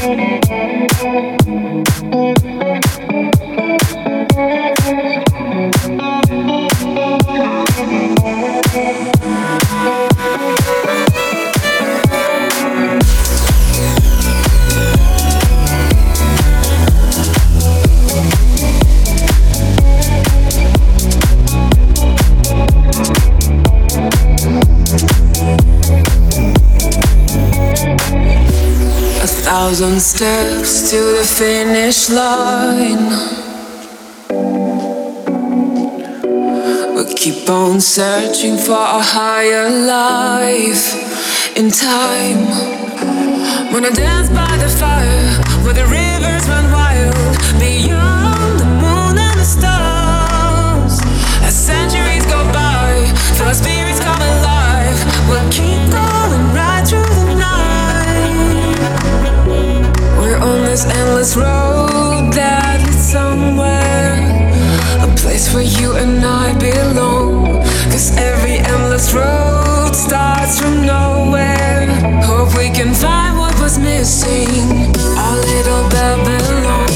thousand steps to the finish line. We keep on searching for a higher life in time. When I dance by the fire, where the rivers run wild, beyond this endless road that leads somewhere. A place where you and I belong. Cause every endless road starts from nowhere. Hope we can find what was missing. Our little Babylon,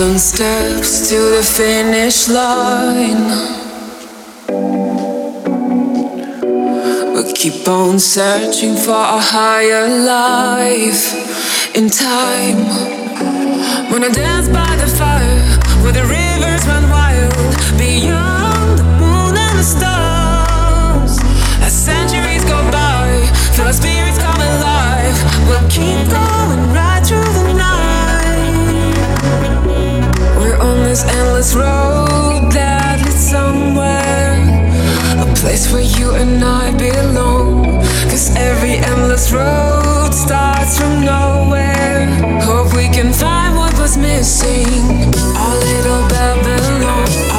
thousand steps to the finish line. We keep on searching for a higher life in time. When I dance by the fire, where the rivers run wild, beyond the moon and the stars. As centuries go by, feel our spirits come alive. We'll keep going this endless road that leads somewhere. A place where you and I belong. Cause every endless road starts from nowhere. Hope we can find what was missing. Our little Babylon,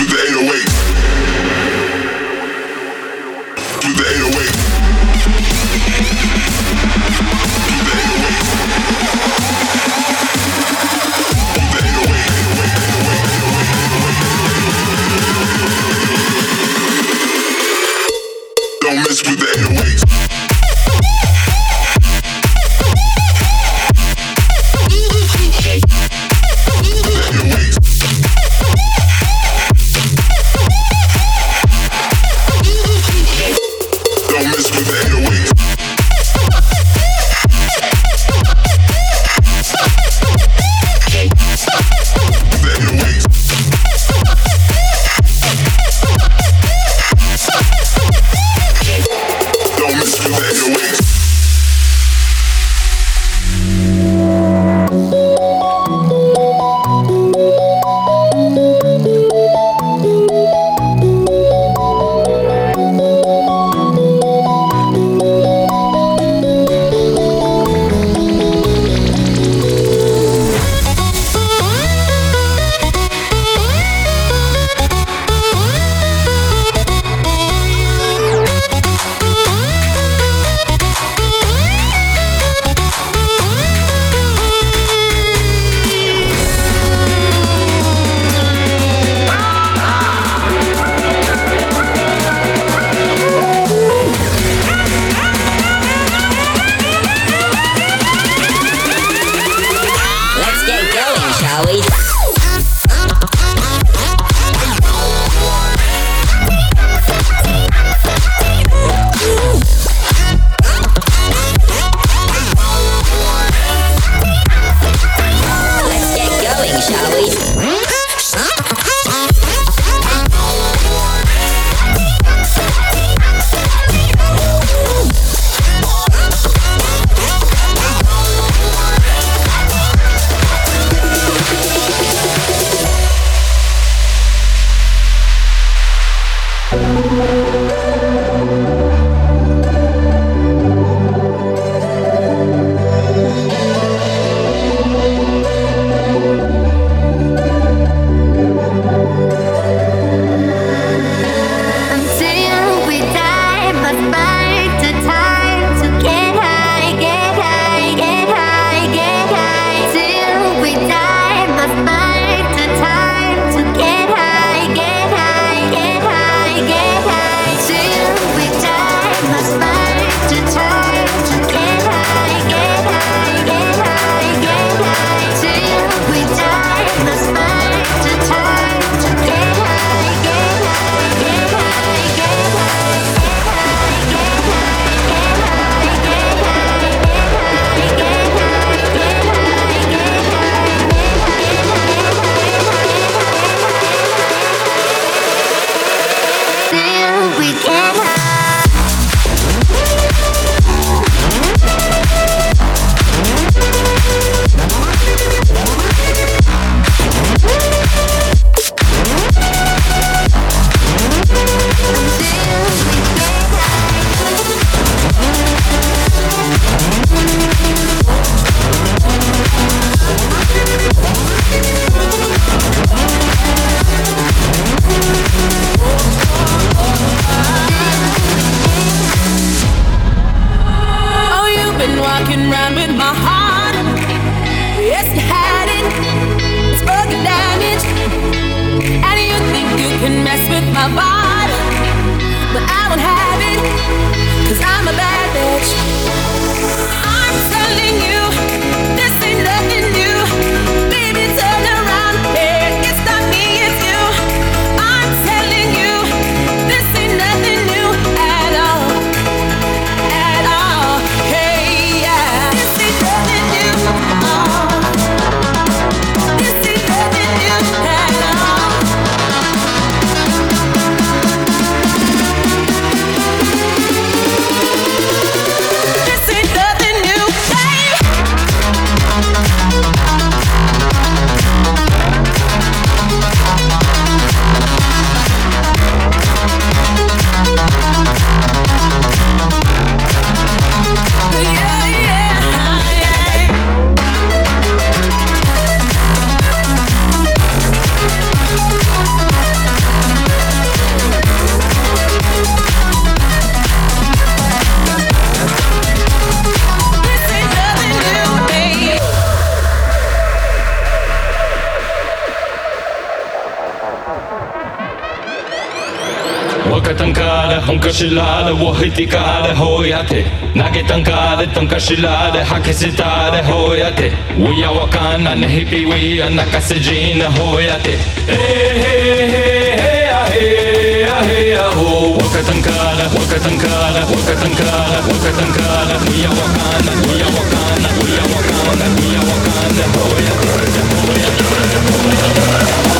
with the 808. تنكشلاد وهتكاد هوياتي ناكتنكاد تنكشلاد حكستاد هوياتي ويا وكانا نهبي ويا نكسجين هوياتي وكتنكالا وكتنكالا وكتنكالا وكتنكالا ويا وكانا ويا وكانا ويا وكانا ويا وكانا هوياتي هوياتي هوياتي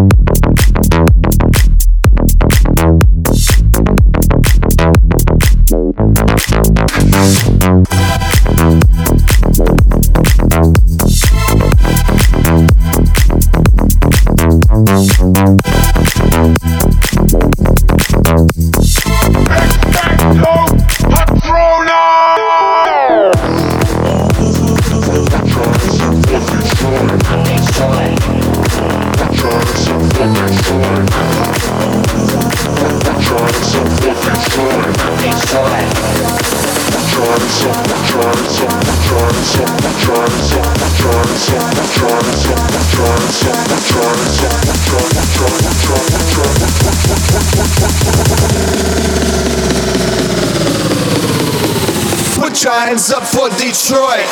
Detroit,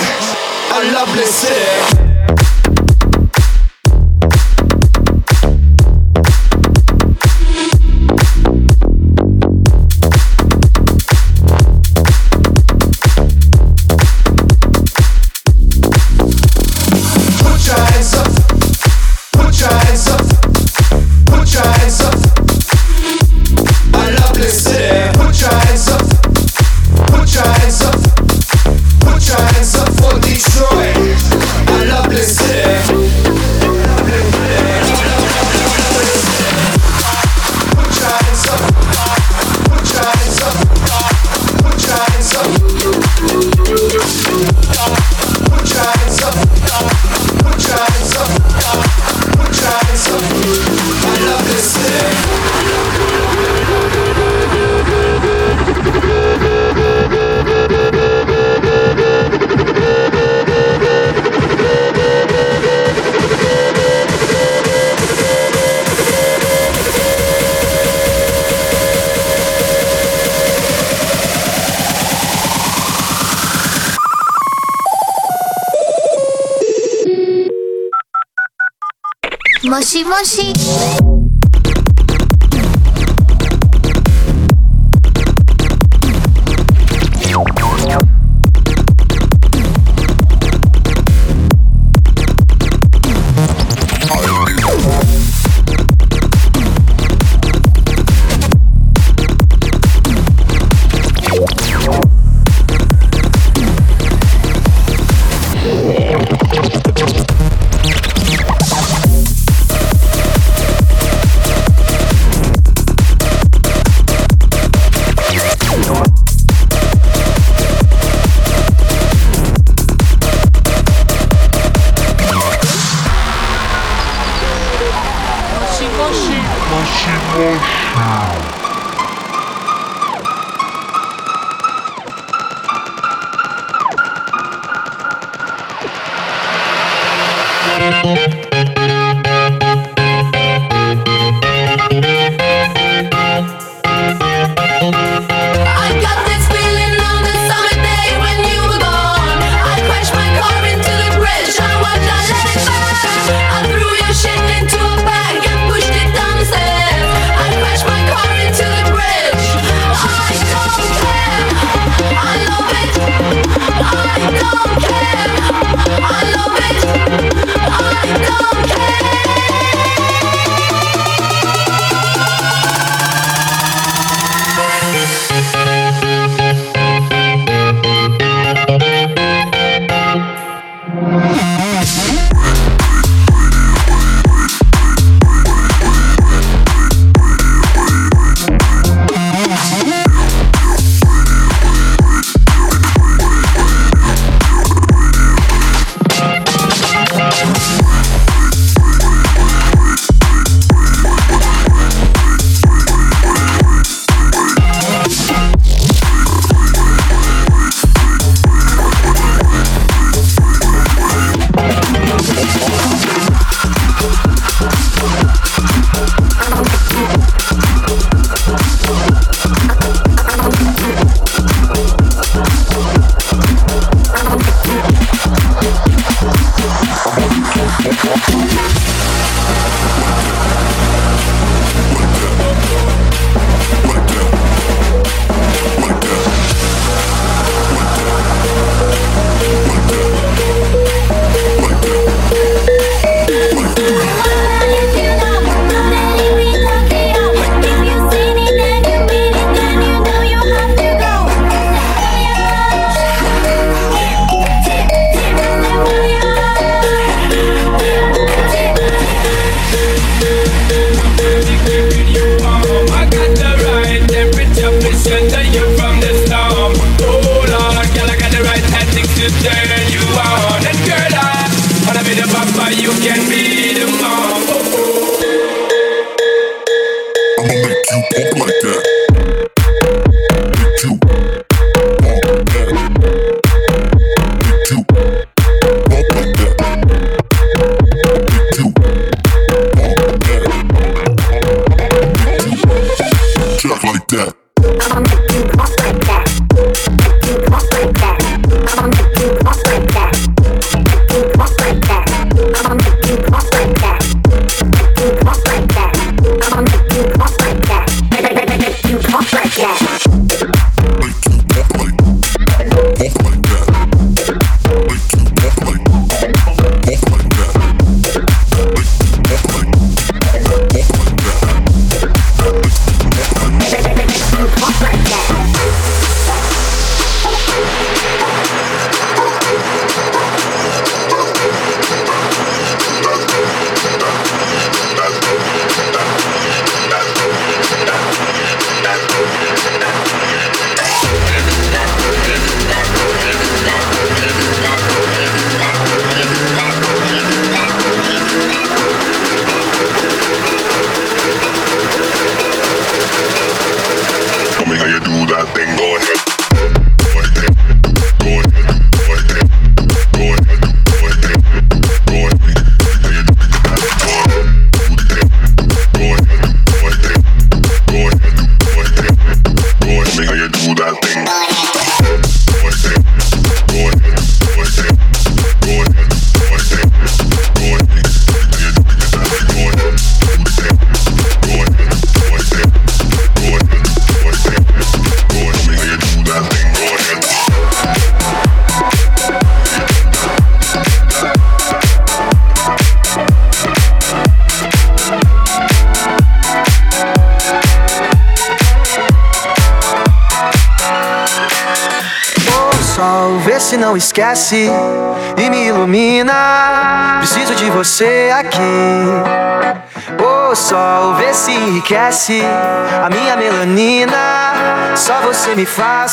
a lovely city. もしもし。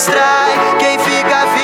distrai. Quem fica, ficou.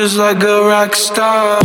Just like a rock star.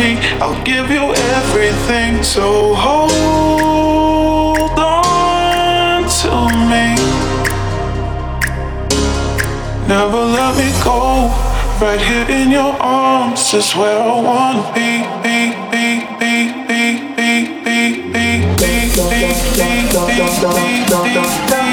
Me. I'll give you everything. So, hold on to me. Never let me go. Right here in your arms is where I wanna be. Be, be, be, be, be, be, be, be, be, Bass.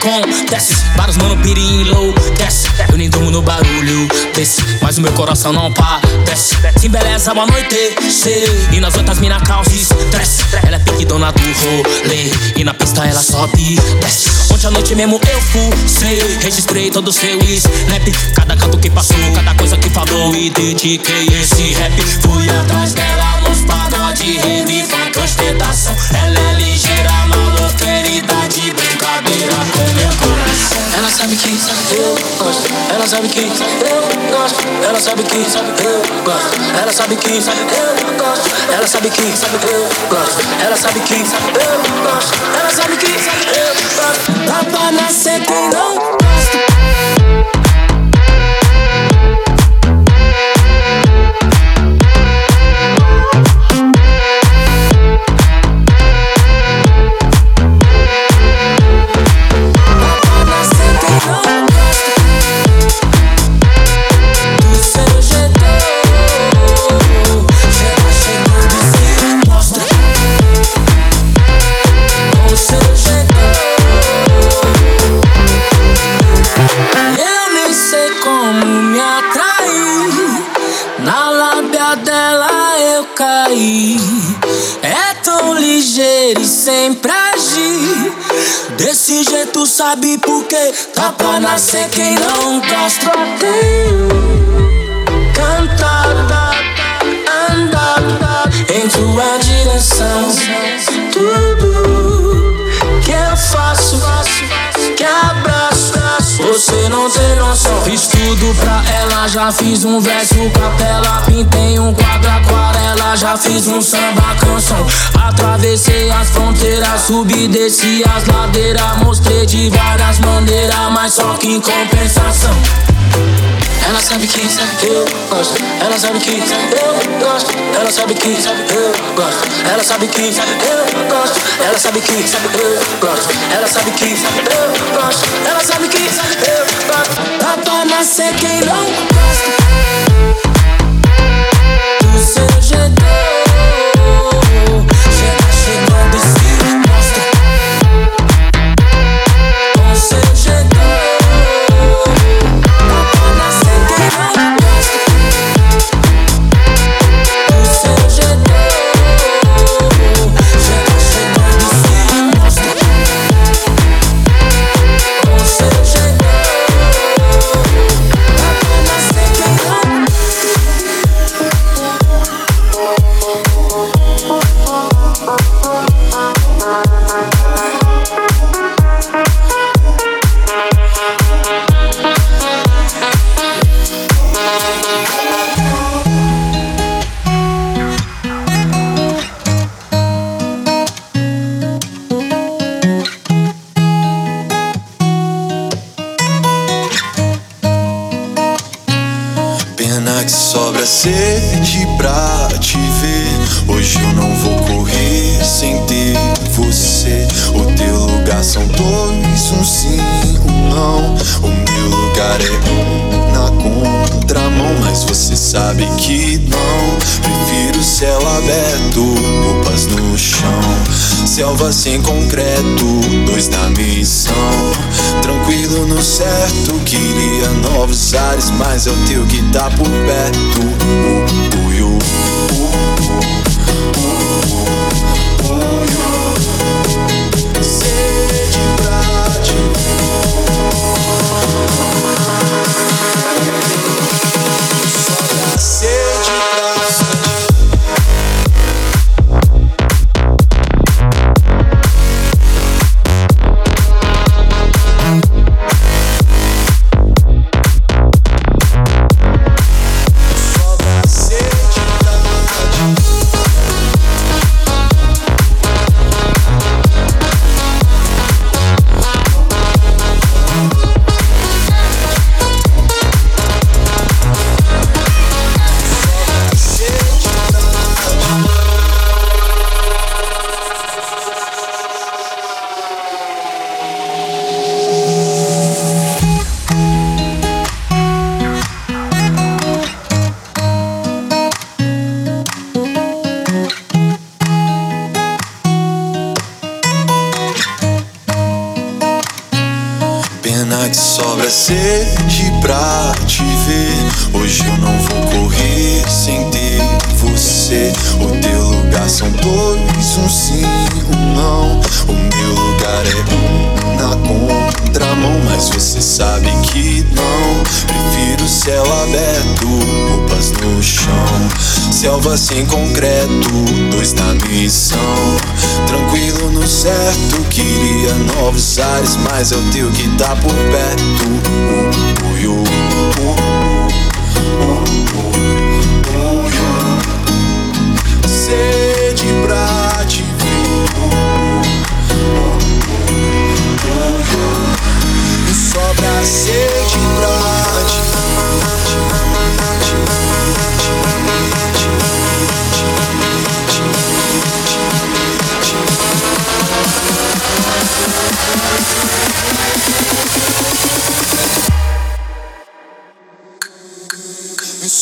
com. Desce Vários mano pirinho low. Desce Eu nem durmo no barulho. Desse Mas o meu coração não padece Se embeleza ao anoitecer E nas outras mina causa estresse Ela é pique dona do rolê. E na pista ela sobe. Desce Ontem à noite mesmo eu fui. Registrei todo o seu snap. Cada canto que passou, cada coisa que falou. E dediquei esse rap. Fui atrás dela nos pagode Rave, funk, ostentação. Ela é ligeira, maloqueira sabe que eu gosto. Ela sabe que eu gosto. Ela sabe que eu gosto. Ela sabe que eu gosto. Ela sabe que eu gosto. Ela sabe que eu gosto. Ela sabe que eu gosto. Dá pra nascer sabe por quê? Tá pra nascer quem não gosta. Cantada, andada em tua direção. Tudo não tem noção. Fiz tudo pra ela, já fiz um verso capela. Pintei um quadro aquarela, já fiz um samba canção. Atravessei as fronteiras, subi, desci as ladeiras. Mostrei de várias maneiras, mas só que em compensação. Ela sabe que eu gosto. Ela sabe que eu gosto. Ela sabe que eu gosto. Ela sabe que eu gosto. Ela sabe que eu gosto. Ela sabe que eu gosto. Ela sabe que eu gosto. Pra nascer quem não gosta. Sem concreto, dois na missão. Tranquilo no certo, queria novos ares, mas é o teu que tá por perto. Uh, uh, uh,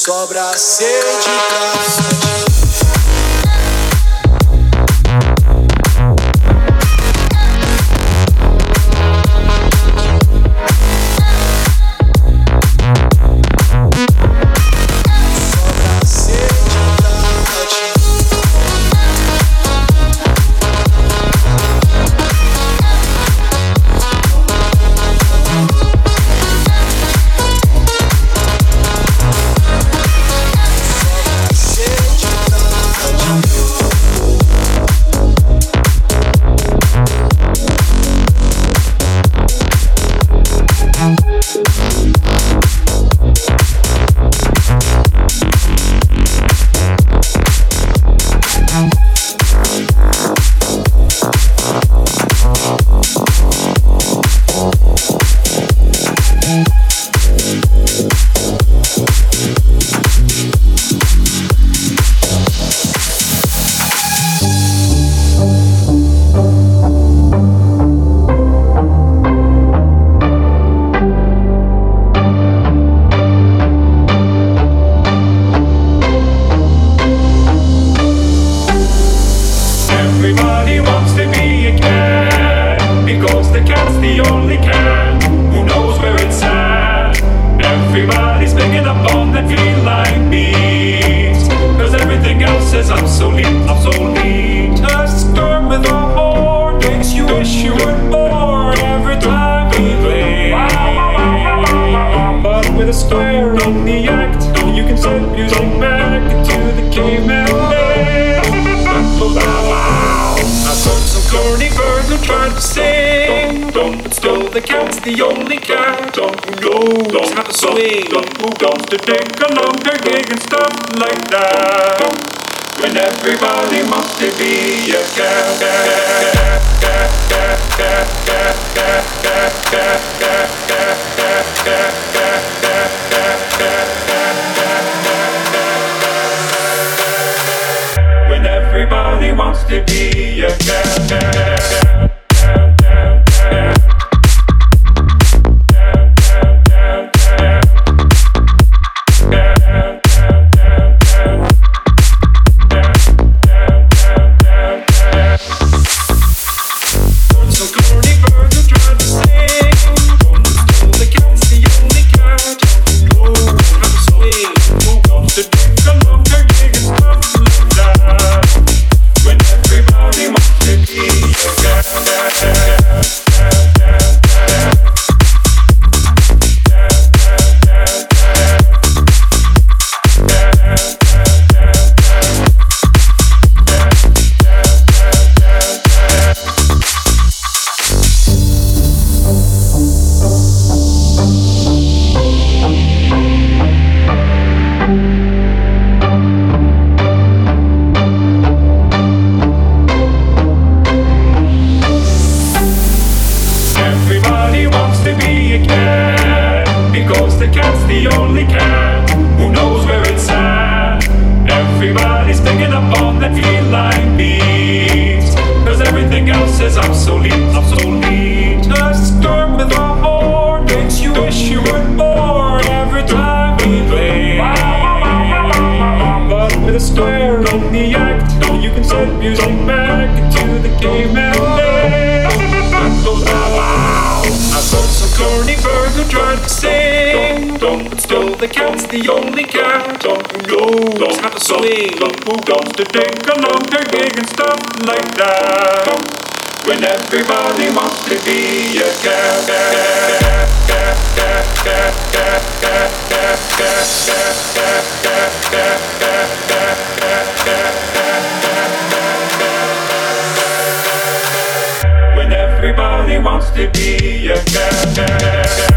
Sobra sede pra trying to sing. Still, the cat's the only cat who knows how to swing. Who goes to take a longer gig and stuff like that. When everybody wants to be a cat. When everybody wants to be a cat. the cat's the only cat Don't knows Have to swing. Who goes to take a long gig and stuff like that. When everybody wants to be a cat. cat, cat, cat, cat, cat, cat, cat, cat, cat, cat, cat, Everybody wants to be a cat.